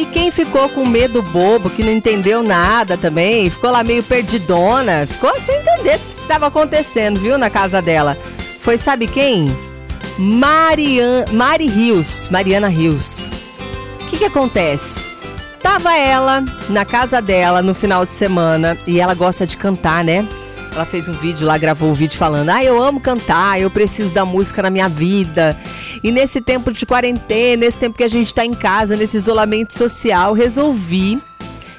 E quem ficou com medo bobo, que não entendeu nada também, ficou lá meio perdidona, ficou sem entender o que estava acontecendo, viu, na casa dela. Foi sabe quem? Marian, Mari Rios, Mariana Rios. O que que acontece? Tava ela na casa dela no final de semana e ela gosta de cantar, né? Ela fez um vídeo lá, gravou um vídeo falando: Ah, eu amo cantar, eu preciso da música na minha vida. E nesse tempo de quarentena, nesse tempo que a gente tá em casa, nesse isolamento social, resolvi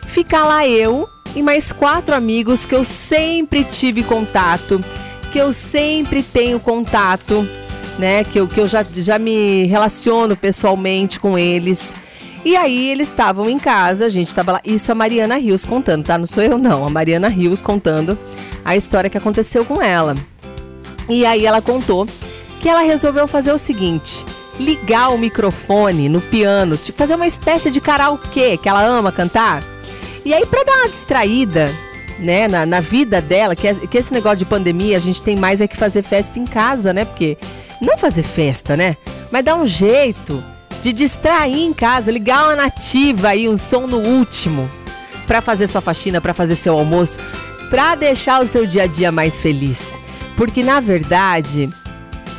ficar lá eu e mais quatro amigos que eu sempre tive contato, que eu sempre tenho contato né? Que eu, que eu já, já me relaciono pessoalmente com eles. E aí eles estavam em casa, a gente estava lá. Isso a Mariana Rios contando, tá? Não sou eu não, a Mariana Rios contando a história que aconteceu com ela. E aí ela contou que ela resolveu fazer o seguinte: ligar o microfone no piano, tipo, fazer uma espécie de karaokê que ela ama cantar. E aí para dar uma distraída, né, na, na vida dela, que, é, que esse negócio de pandemia a gente tem mais é que fazer festa em casa, né? Porque não fazer festa, né? Mas dar um jeito de distrair em casa, ligar uma nativa aí, um som no último, para fazer sua faxina, para fazer seu almoço, para deixar o seu dia a dia mais feliz. Porque na verdade,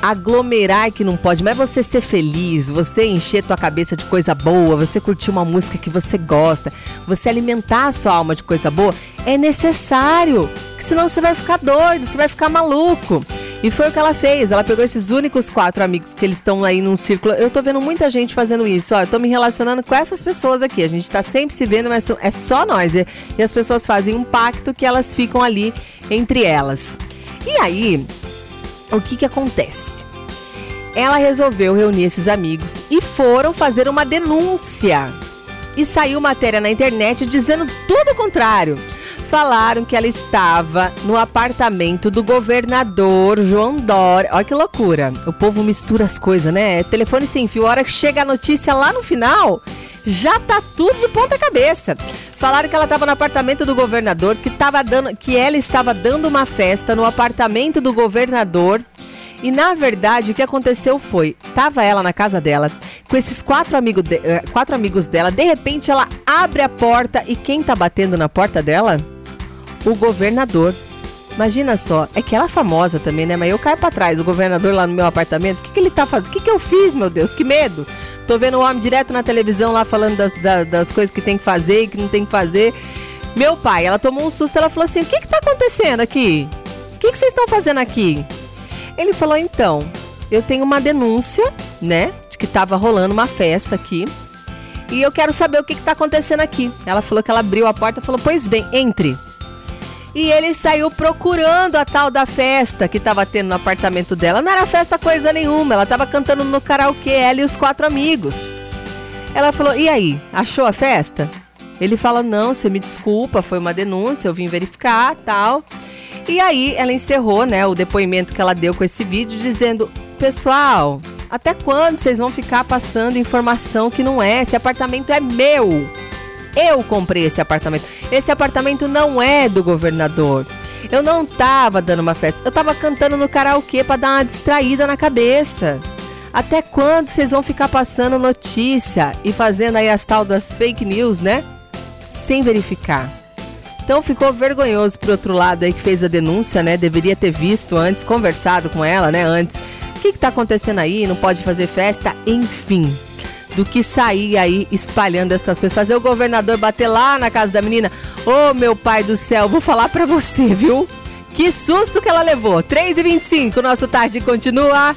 aglomerar é que não pode, mas você ser feliz, você encher tua cabeça de coisa boa, você curtir uma música que você gosta, você alimentar a sua alma de coisa boa, é necessário. Senão você vai ficar doido, você vai ficar maluco. E foi o que ela fez. Ela pegou esses únicos quatro amigos que eles estão aí num círculo. Eu tô vendo muita gente fazendo isso. Ó, eu tô me relacionando com essas pessoas aqui. A gente tá sempre se vendo, mas é só nós. E as pessoas fazem um pacto que elas ficam ali entre elas. E aí, o que que acontece? Ela resolveu reunir esses amigos e foram fazer uma denúncia. E saiu matéria na internet dizendo tudo o contrário falaram que ela estava no apartamento do governador João Dória. Olha que loucura. O povo mistura as coisas, né? Telefone sem fio. A hora que chega a notícia lá no final, já tá tudo de ponta cabeça. Falaram que ela estava no apartamento do governador, que, tava dando, que ela estava dando uma festa no apartamento do governador. E na verdade o que aconteceu foi, tava ela na casa dela, com esses quatro, amigo de, eh, quatro amigos dela, de repente ela abre a porta e quem tá batendo na porta dela? o governador. Imagina só, é que ela é famosa também, né? Mas eu caio pra trás, o governador lá no meu apartamento. O que, que ele tá fazendo? O que, que eu fiz, meu Deus? Que medo! Tô vendo o homem direto na televisão lá falando das, das, das coisas que tem que fazer e que não tem que fazer. Meu pai, ela tomou um susto, ela falou assim: o que que tá acontecendo aqui? O que que vocês estão fazendo aqui? Ele falou: então, eu tenho uma denúncia, né? De que tava rolando uma festa aqui. E eu quero saber o que que tá acontecendo aqui. Ela falou que ela abriu a porta e falou: pois bem, entre. E ele saiu procurando a tal da festa que estava tendo no apartamento dela. Não era festa coisa nenhuma, ela estava cantando no karaokê, ela e os quatro amigos. Ela falou: E aí, achou a festa? Ele fala: Não, você me desculpa, foi uma denúncia, eu vim verificar tal. E aí ela encerrou né, o depoimento que ela deu com esse vídeo, dizendo: Pessoal, até quando vocês vão ficar passando informação que não é? Esse apartamento é meu. Eu comprei esse apartamento. Esse apartamento não é do governador. Eu não tava dando uma festa. Eu tava cantando no karaokê para dar uma distraída na cabeça. Até quando vocês vão ficar passando notícia e fazendo aí as tal das fake news, né? Sem verificar. Então ficou vergonhoso pro outro lado aí que fez a denúncia, né? Deveria ter visto antes, conversado com ela, né? Antes. O que, que tá acontecendo aí? Não pode fazer festa? Enfim do que sair aí espalhando essas coisas. Fazer o governador bater lá na casa da menina. Ô, oh, meu pai do céu, vou falar pra você, viu? Que susto que ela levou. 3h25, nosso tarde continua.